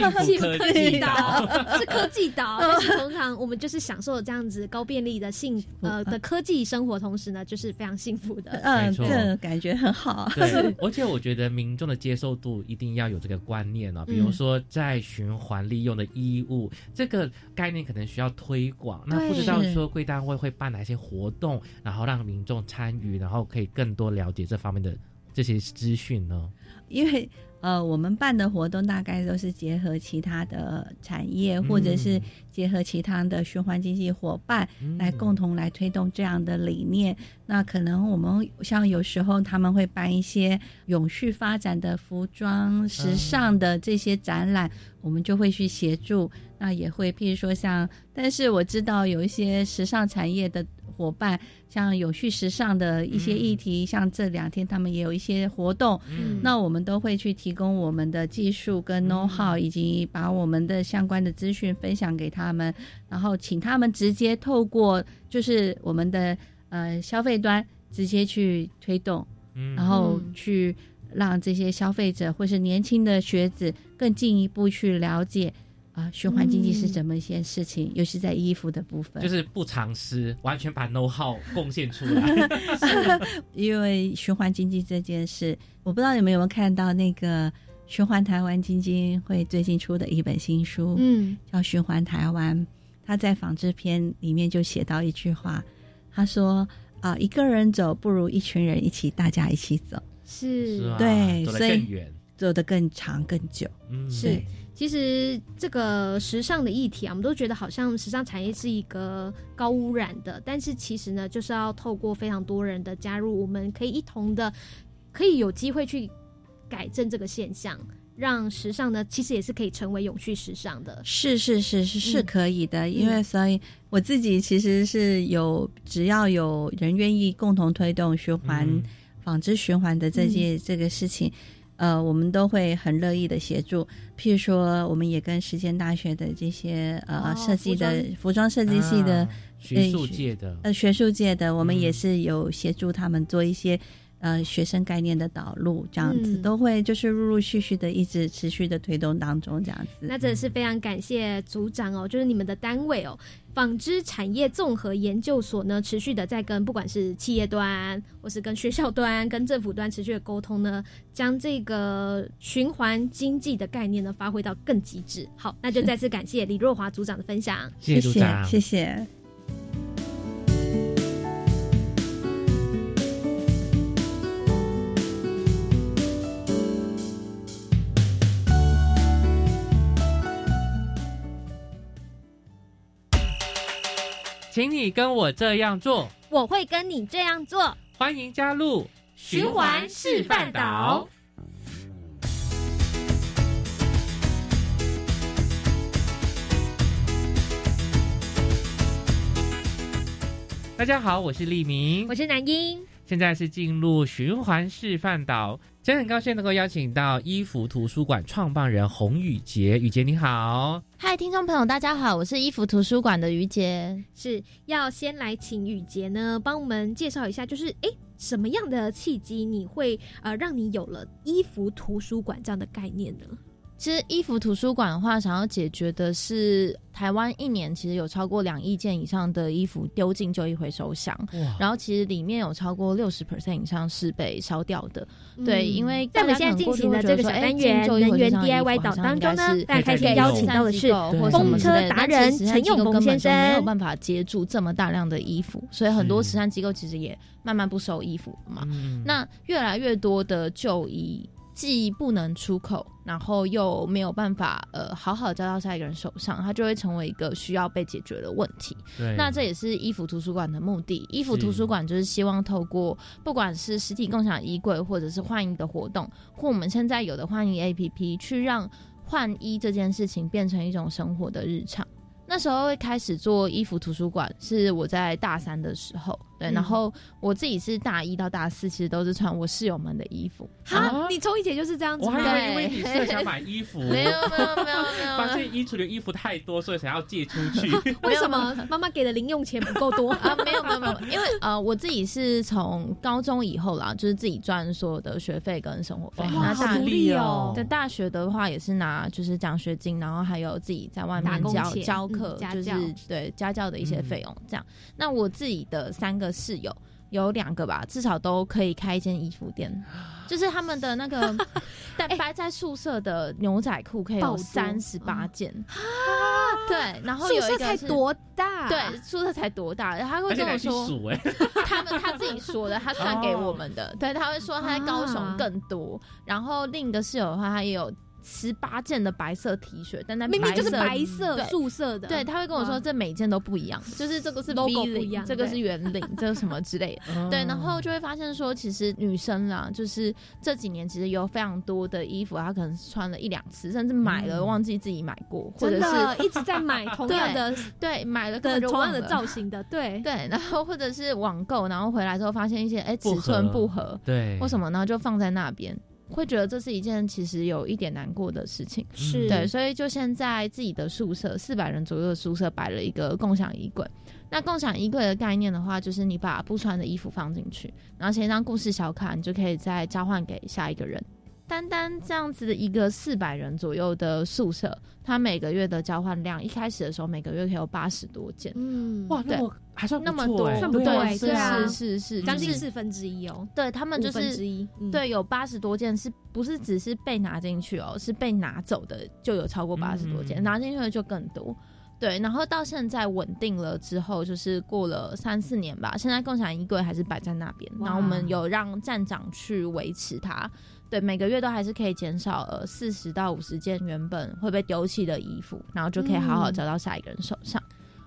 技岛岛是科技岛，但是通常我们就是享受这样子高便利的幸呃的科技生活，同时呢，就是非常幸福的。嗯，没错这感觉很好。对，而且我觉得民众的接受度一定要有这个观念哦。比如说，在循环利用的衣物、这个概念，可能需要推广。那不知道说贵单位会办哪些活动，然后让民众参与，然后可以更多了解这方面的这些资讯呢？因为呃，我们办的活动大概都是结合其他的产业，或者是结合其他的循环经济伙伴，嗯来共同来推动这样的理念。那可能我们像有时候他们会办一些永续发展的服装、时尚的这些展览，我们就会去协助。那也会譬如说像，但是我知道有一些时尚产业的。伙伴像有序时尚的一些议题，像这两天他们也有一些活动，嗯。那我们都会去提供我们的技术跟 know how，、以及把我们的相关的资讯分享给他们，然后请他们直接透过就是我们的呃消费端直接去推动，嗯。然后去让这些消费者或是年轻的学子更进一步去了解。啊，循环经济是怎么一件事情？尤其在衣服的部分，就是不藏私，完全把 know how 贡献出来。因为循环经济这件事，我不知道你们有没有看到那个循环台湾基金会最近出的一本新书，嗯，叫《循环台湾》。他在纺织篇里面就写到一句话，他说：“啊，一个人走不如一群人一起，大家一起走。”是，是啊对，更远走得更长更久。嗯，是对。其实这个时尚的议题啊，我们都觉得好像时尚产业是一个高污染的，但是其实呢，就是要透过非常多人的加入，我们可以一同的，可以有机会去改正这个现象，让时尚呢，其实也是可以成为永续时尚的。是是是是是嗯可以的，因为所以我自己其实是有，只要有人愿意共同推动循环、嗯。纺织循环的这件、这个事情，呃，我们都会很乐意的协助。譬如说，我们也跟实践大学的这些呃、哦设计的服装服装设计系的、啊学术界的呃学术界的，我们嗯也是有协助他们做一些。呃，学生概念的导入，这样子、嗯都会就是陆陆续续的一直持续的推动当中，这样子。那真的是非常感谢组长哦，就是你们的单位哦，纺织产业综合研究所呢，持续的在跟不管是企业端，或是跟学校端、跟政府端持续的沟通呢，将这个循环经济的概念呢发挥到更极致。好，那就再次感谢李若华组长的分享，谢谢组长，谢谢。请你跟我这样做，我会跟你这样做。欢迎加入循环示范岛。大家好，我是立明，我是南英。现在是进入循环示范岛。今天很高兴能够邀请到衣服图书馆创办人洪宇杰，宇杰你好。嗨，听众朋友，大家好，我是衣服图书馆的于杰，是要先来请宇杰呢帮我们介绍一下，就是哎什么样的契机你会呃让你有了衣服图书馆这样的概念呢？其实衣服图书馆的话，想要解决的是台湾一年其实有超过两亿件以上的衣服丢进旧衣回收箱，然后其实里面有超过六十 percent 以上是被烧掉的。对，因为在我们现在进行的这个小单元能源 DIY 岛当中呢，大家开心邀请到的是风车达人陈永峰先生，没有办法接住这么大量的衣服，所以很多慈善机构其实也慢慢不收衣服嘛。那越来越多的旧衣。既不能出口，然后又没有办法呃好好交到下一个人手上，它就会成为一个需要被解决的问题。对，那这也是衣服图书馆的目的。衣服图书馆就是希望透过不管是实体共享衣柜，或者是换衣的活动，或我们现在有的换衣 APP，去让换衣这件事情变成一种生活的日常。那时候会开始做衣服图书馆，是我在大三的时候。对，然后我自己是大一到大四，其实都是穿我室友们的衣服。哈，你从以前就是这样子？我还以为因为你是想买衣服，没有没有没有没有，发现衣橱里衣服太多，所以想要借出去。为什么妈妈给的零用钱不够多 啊？没有没有没有，因为呃，我自己是从高中以后啦，就是自己赚所有的学费跟生活费。那大利哦。在大学的话，也是拿就是奖学金，然后还有自己在外面教教课，就是对家教的一些费用这样。那我自己的三个室友。有两个吧，至少都可以开一间衣服店，就是他们的那个 但摆在宿舍的牛仔裤可以有三十八件啊！对，然后宿舍才多大？对，宿舍才多大？然后他会跟我说，他们他自己说的，他传给我们的。对，他会说他在高雄更多。然后另一个室友的话，他也有。十八件的白色 T 恤，但那明明就是白色素色的。对，他会跟我说这每件都不一样，就是这个是 logo 不一样，这个是圆领，这个什么之类的。对，然后就会发现说，其实女生啦，就是这几年其实有非常多的衣服，她可能穿了一两次，甚至买了忘记自己买过，或者是 一直在买同样的，对，买了跟同样的造型的，对。对，然后或者是网购，然后回来之后发现一些哎尺寸不合，对，或什么呢，就放在那边。会觉得这是一件其实有一点难过的事情，是对，所以就现在自己的宿舍四百人左右的宿舍摆了一个共享衣柜。那共享衣柜的概念的话，就是你把不穿的衣服放进去，然后写一张故事小卡，你就可以再交换给下一个人。单单这样子的一个四百人左右的宿舍，它每个月的交换量，一开始的时候每个月可以有八十多件。嗯，哇，对，还算那么多，算不对，是是是是，将近四分之一哦。对他们就是对，有八十多件，是不是只是被拿进去哦？是被拿走的就有超过八十多件，拿进去的就更多。对，然后到现在稳定了之后，就是过了三四年吧，现在共享衣柜还是摆在那边，然后我们有让站长去维持它。对，每个月都还是可以减少呃四十到五十件原本会被丢弃的衣服，然后就可以好好交到下一个人手上。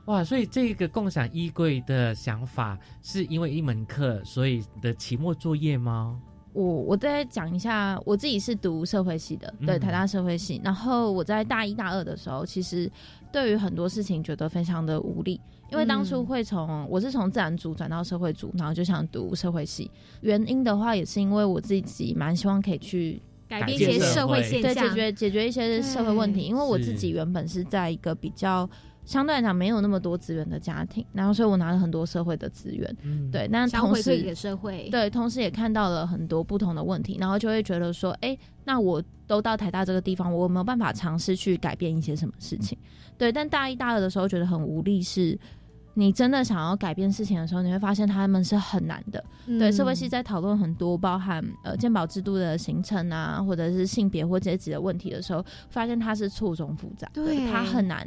哇，所以这个共享衣柜的想法是因为一门课，所以的期末作业吗？我我再讲一下，我自己是读社会系的，对台大社会系。然后我在大一大二的时候，其实对于很多事情觉得非常的无力。因为当初会从我是从自然组转到社会组，然后就想读社会系。原因的话，也是因为我自己蛮希望可以去改变一些社会现象，对解决解决一些社会问题。因为我自己原本是在一个比较相对来讲没有那么多资源的家庭，然后所以我拿了很多社会的资源，对，但同时给社会，对，同时也看到了很多不同的问题，然后就会觉得说，哎，那我都到台大这个地方，我有没有办法尝试去改变一些什么事情，对。但大一、大二的时候觉得很无力，是。你真的想要改变事情的时候，你会发现他们是很难的。对，社会系在讨论很多包含呃鉴保制度的形成啊，或者是性别或阶级的问题的时候，发现它是错综复杂，对，它很难，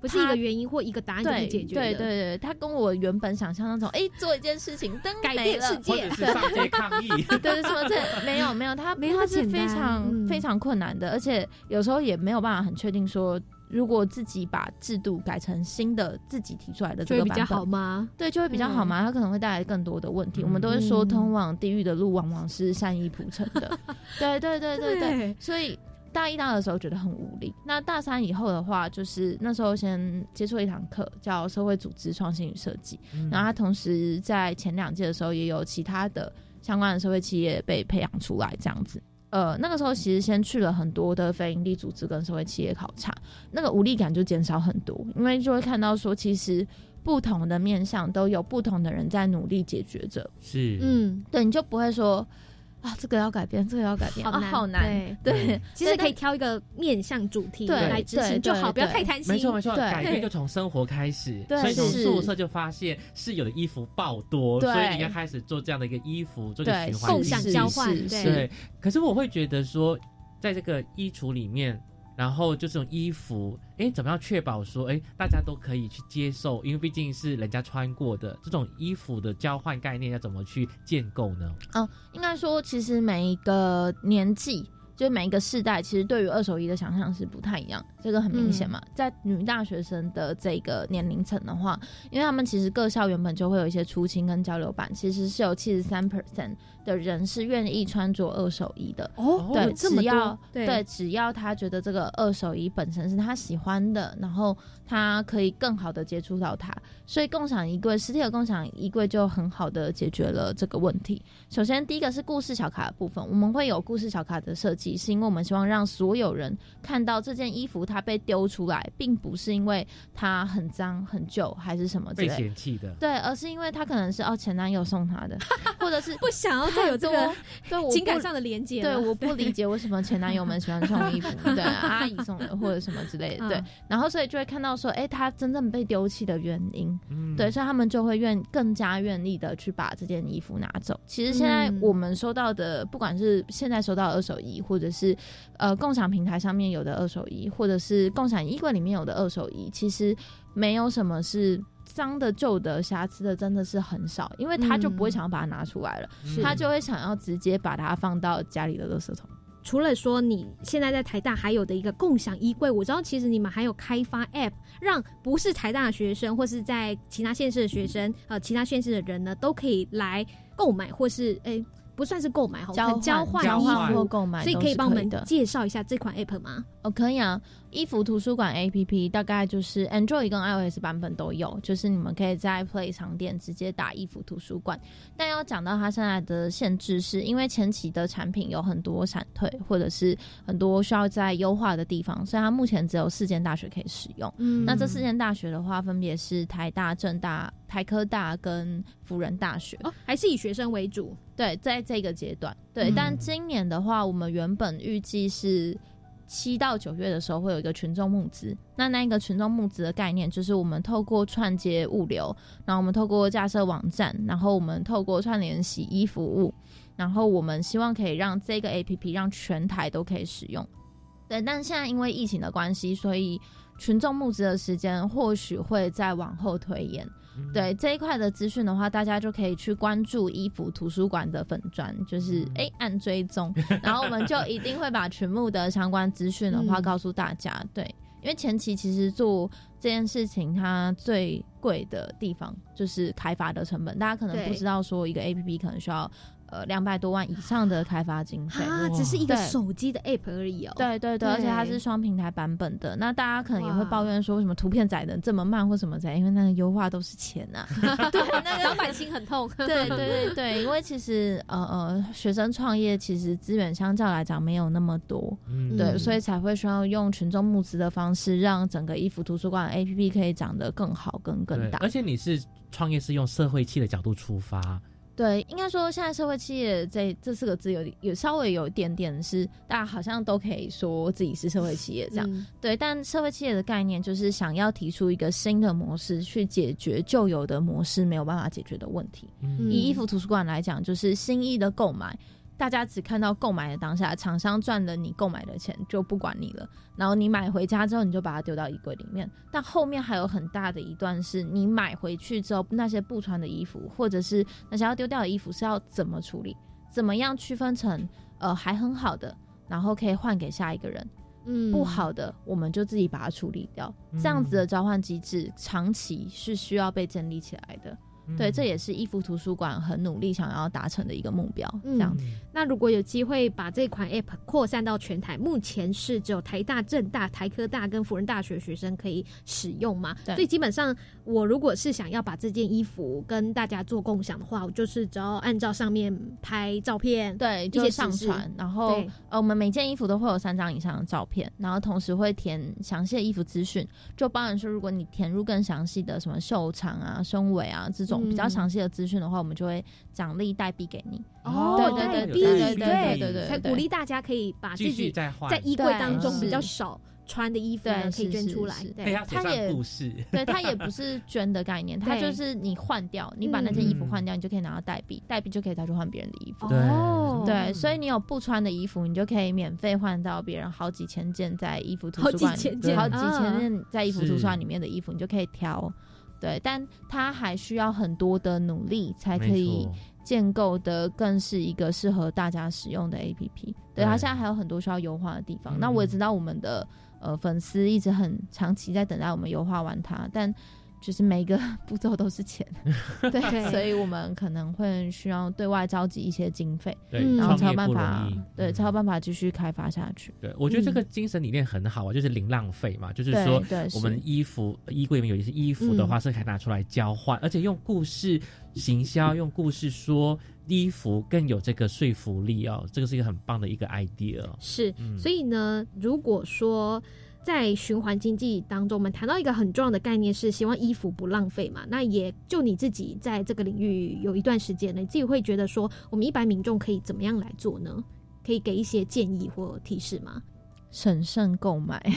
不是一个原因或一个答案就可以解决的。对对对，他跟我原本想象那种，哎，做一件事情，灯改变世界，上街抗议，对，什么这没有没有，它它是非常非常困难的，而且有时候也没有办法很确定说。如果自己把制度改成新的自己提出来的这个版本，好吗？对，就会比较好吗？它可能会带来更多的问题。我们都是说，通往地狱的路往往是善意铺成的。对对对对对。所以大一、大二的时候觉得很无力。那大三以后的话，就是那时候先接触一堂课，叫社会组织创新与设计。然后他同时在前两届的时候也有其他的相关的社会企业被培养出来这样子。呃，那个时候其实先去了很多的非营利组织跟社会企业考察，那个无力感就减少很多，因为就会看到说，其实不同的面向都有不同的人在努力解决着。是，嗯，对，你就不会说啊，这个要改变，这个要改变，啊，好难。对，其实可以挑一个面向主题来执行就好，不要太贪心。没错没错，改变就从生活开始。所以从宿舍就发现室友的衣服爆多，所以你要开始做这样的一个衣服，做个循环共享交换。对，可是我会觉得说，在这个衣橱里面。然后就这种衣服，哎，怎么样确保说，哎，大家都可以去接受？因为毕竟是人家穿过的这种衣服的交换概念，要怎么去建构呢？哦，应该说，其实每一个年纪。就是每一个世代，其实对于二手衣的想象是不太一样，这个很明显嘛。在女大学生的这个年龄层的话，因为他们其实各校原本就会有一些出清跟交流版，其实是有七十三 percent 的人是愿意穿着二手衣的。哦，对，只要对，只要他觉得这个二手衣本身是他喜欢的，然后他可以更好的接触到它，所以共享衣柜，实体的共享衣柜就很好的解决了这个问题。首先，第一个是故事小卡的部分，我们会有故事小卡的设计。是因为我们希望让所有人看到这件衣服，它被丢出来，并不是因为它很脏很旧还是什么被嫌弃的，对，而是因为它可能是哦前男友送他的，或者是 不想要再有这个 对情感上的连接。对，我不理解为什么前男友们喜欢送衣服，对，阿姨送的或者什么之类的，对。然后所以就会看到说，哎，他真正被丢弃的原因，对，所以他们就会愿更加愿意的去把这件衣服拿走。其实现在我们收到的，不管是现在收到二手衣，或者是，呃，共享平台上面有的二手衣，或者是共享衣柜里面有的二手衣，其实没有什么是脏的、旧的、瑕疵的，真的是很少，因为他就不会想要把它拿出来了，他就会想要直接把它放到家里的垃圾桶。除了说你现在在台大还有的一个共享衣柜，我知道其实你们还有开发 App，让不是台大的学生或是在其他县市的学生，呃，其他县市的人呢，都可以来购买或是诶。不算是购买哈，交交换衣服或购买，所以可以帮我们介绍一下这款 app 吗？哦，可以啊。衣服图书馆 app 大概就是 Android 跟 iOS 版本都有，就是你们可以在 Play 商店直接打衣服图书馆。但要讲到它现在的限制，是因为前期的产品有很多闪退，或者是很多需要在优化的地方，所以它目前只有四间大学可以使用。嗯，那这四间大学的话，分别是台大、政大、台科大跟辅仁大学。哦，还是以学生为主。对，在这个阶段，对，但今年的话，我们原本预计是七到九月的时候会有一个群众募资。那那一个群众募资的概念，就是我们透过串接物流，然后我们透过架设网站，然后我们透过串联洗衣服务，然后我们希望可以让这个 A P P 让全台都可以使用。对，但现在因为疫情的关系，所以群众募资的时间或许会再往后推延。对这一块的资讯的话，大家就可以去关注衣服图书馆的粉砖，就是哎按追踪，然后我们就一定会把群目的相关资讯的话告诉大家。对，因为前期其实做这件事情，它最贵的地方就是开发的成本，大家可能不知道说一个 A P P 可能需要。呃，两百多万以上的开发经费啊，只是一个手机的 App 而已哦。对对对，而且它是双平台版本的。那大家可能也会抱怨说，为什么图片载的这么慢或什么载？因为那个优化都是钱呐。对，那个 老板心很痛。对对对对，因为其实呃呃，学生创业其实资源相较来讲没有那么多，对，所以才会需要用群众募资的方式，让整个衣服图书馆 APP 可以长得更好、更更大。而且你是创业是用社会气的角度出发。对，应该说现在社会企业这这四个字有有稍微有一点点是大家好像都可以说自己是社会企业这样。对，但社会企业的概念就是想要提出一个新的模式去解决旧有的模式没有办法解决的问题。以衣服图书馆来讲，就是新意的购买。大家只看到购买的当下，厂商赚了你购买的钱就不管你了，然后你买回家之后你就把它丢到衣柜里面。但后面还有很大的一段是你买回去之后那些不穿的衣服，或者是那些要丢掉的衣服是要怎么处理？怎么样区分成呃还很好的，然后可以换给下一个人，嗯，不好的我们就自己把它处理掉。这样子的交换机制长期是需要被建立起来的。对，这也是衣服图书馆很努力想要达成的一个目标。这样子，那如果有机会把这款 App 扩散到全台，目前是只有台大、政大、台科大跟辅仁大学学生可以使用嘛？对。所以基本上，我如果是想要把这件衣服跟大家做共享的话，我就是只要按照上面拍照片，对，一就些上传，然后对呃，我们每件衣服都会有三张以上的照片，然后同时会填详细的衣服资讯，就包含说，如果你填入更详细的什么袖长啊、胸围啊这种比较嗯。详细的资讯的话，我们就会奖励代币给你。哦，对对对对对对对对对，才鼓励大家可以把自己在衣柜当中比较少穿的衣服可以捐出来是，对，它也不是，对，它也不是捐的概念，它就是你换掉，你把那件衣服嗯。换掉，你就可以拿到代币，代币就可以再去换别人的衣服。哦。对，所以你有不穿的衣服，你就可以免费换到别人好几千件在衣服图书馆里，千件好几千啊。件在衣服图书馆里面的衣服，你就可以挑。对，但它还需要很多的努力，才可以建构的更是一个适合大家使用的 APP。对，它现在还有很多需要优化的地方。嗯那我也知道我们的呃粉丝一直很长期在等待我们优化完它，但就是每个 步骤都是钱，对，所以我们可能会需要对外召集一些经费，对嗯然后才有办法，对，才有办法继续开发下去。对，我觉得这个嗯精神理念很好啊，就是零浪费嘛，就是说对我们衣服衣柜里面有一些衣服的话嗯是可以拿出来交换，而且用故事行销，用故事说衣服更有这个说服力哦，这个是一个很棒的一个 idea 哦。是，嗯所以呢，如果说在循环经济当中，我们谈到一个很重要的概念是希望衣服不浪费嘛。那也就你自己在这个领域有一段时间了，你自己会觉得说，我们一般民众可以怎么样来做呢？可以给一些建议或提示吗？审慎购买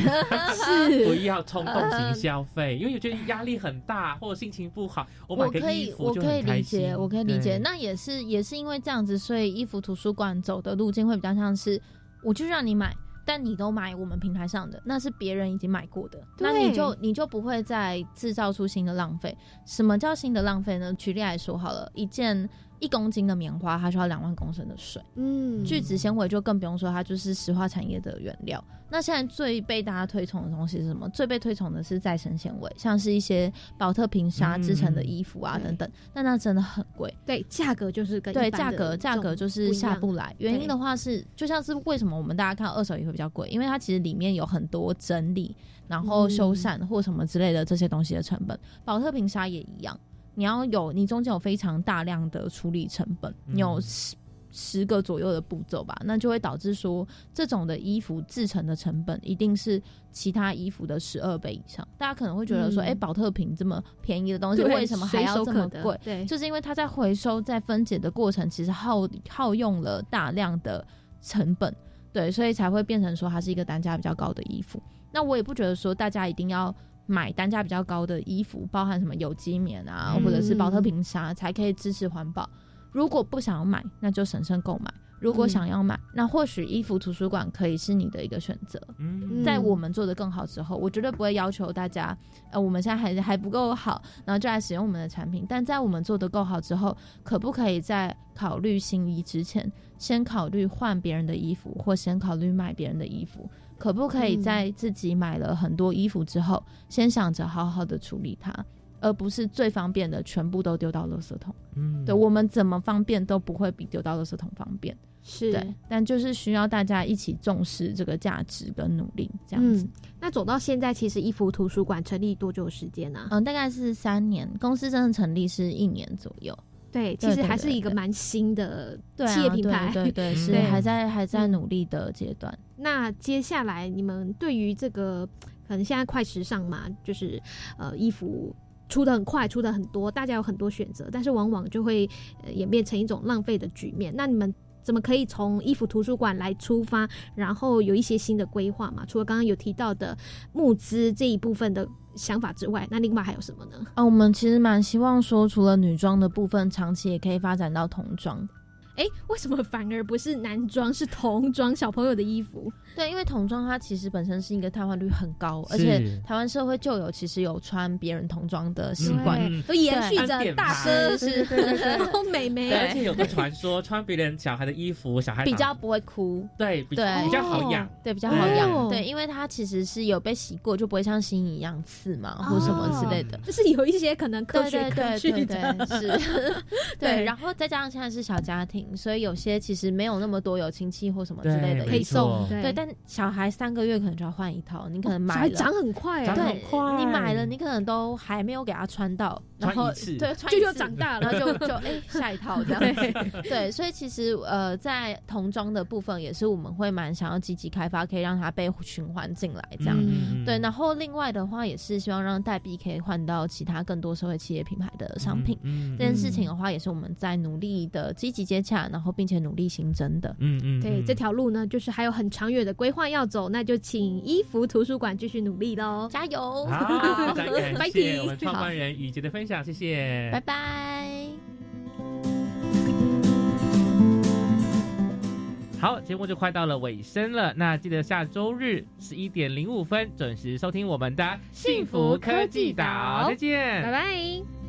是，不要冲动型消费，因为有觉得压力很大或者心情不好，我买个我可以，衣服就我可以很开心理解，我可以理解。那也是也是因为这样子，所以衣服图书馆走的路径会比较像是，我就让你买，但你都买我们平台上的，那是别人已经买过的，那你就你就不会再制造出新的浪费。什么叫新的浪费呢？举例来说好了，一件一公斤的棉花，它需要两万公升的水。嗯，聚酯纤维就更不用说，它就是石化产业的原料。那现在最被大家推崇的东西是什么？最被推崇的是再生纤维，像是一些宝特瓶纱制成的衣服啊、嗯等等。但那真的很贵，对，价格就是跟对价格价格就是下不来。原因的话是，就像是为什么我们大家看二手也会比较贵，因为它其实里面有很多整理，然后修缮或什么之类的这些东西的成本。宝特瓶纱也一样。你要有，你中间有非常大量的处理成本，你有十十个左右的步骤吧，那就会导致说这种的衣服制成的成本一定是其他衣服的十二倍以上。大家可能会觉得说，嗯哎、宝特瓶这么便宜的东西，为什么还要这么贵？对就是因为它在回收、在分解的过程，其实耗耗用了大量的成本，对，所以才会变成说它是一个单价比较高的衣服。那我也不觉得说大家一定要买单价比较高的衣服，包含什么有机棉啊，嗯或者是保特瓶纱，才可以支持环保。如果不想要买，那就审慎购买；如果嗯想要买，那或许衣服图书馆可以是你的一个选择。嗯在我们做的更好之后，我绝对不会要求大家，呃，我们现在还还不够好，然后就来使用我们的产品。但在我们做的够好之后，可不可以在考虑新衣之前，先考虑换别人的衣服，或先考虑买别人的衣服？可不可以嗯在自己买了很多衣服之后，先想着好好的处理它，而不是最方便的全部都丢到垃圾桶？嗯对我们怎么方便都不会比丢到垃圾桶方便。是对，但就是需要大家一起重视这个价值跟努力，这样子。嗯，那走到现在，其实衣服图书馆成立多久时间呢、嗯，大概是三年，公司真的成立是一年左右。对，其实还是一个蛮新的企业品牌。对对对，是还在还在努力的阶段。那接下来你们对于这个可能现在快时尚嘛，就是呃衣服出的很快，出的很多，大家有很多选择，但是往往就会、呃、演变成一种浪费的局面。那你们怎么可以从衣服图书馆来出发，然后有一些新的规划嘛？除了刚刚有提到的募资这一部分的想法之外，那另外还有什么呢？啊，我们其实蛮希望说，除了女装的部分，长期也可以发展到童装。哎，为什么反而不是男装，是童装小朋友的衣服？对，因为童装它其实本身是一个汰换率很高，而且台湾社会就有其实有穿别人童装的习惯，都延续着大哥是。然后美眉，而且有个传说，穿别人小孩的衣服，小孩比较不会哭，对，对，比较好养，对，比较好养，对，因为它其实是有被洗过，就不会像新一样刺嘛，或什么之类的，就是有一些可能科学根据的，是，对，然后再加上现在是小家庭，所以有些其实没有那么多有亲戚或什么之类的可以送，对。但小孩三个月可能就要换一套，你可能买了长很快，对，你买了你可能都还没有给他穿到，然后对，就又长大了，然后就就哎下一套这样子，对，所以其实呃在童装的部分也是我们会蛮想要积极开发，可以让它被循环进来这样，对，然后另外的话也是希望让代币可以换到其他更多社会企业品牌的商品，这件事情的话也是我们在努力的积极接洽，然后并且努力新增的，嗯嗯，对，这条路呢就是还有很长远的规划要走。那就请衣服图书馆继续努力喽，加油！好，感谢我们创办人雨杰的分享，谢谢，拜拜。好，节目就快到了尾声了，那记得下周日十一点零五分准时收听我们的幸福科技岛，再见，拜拜。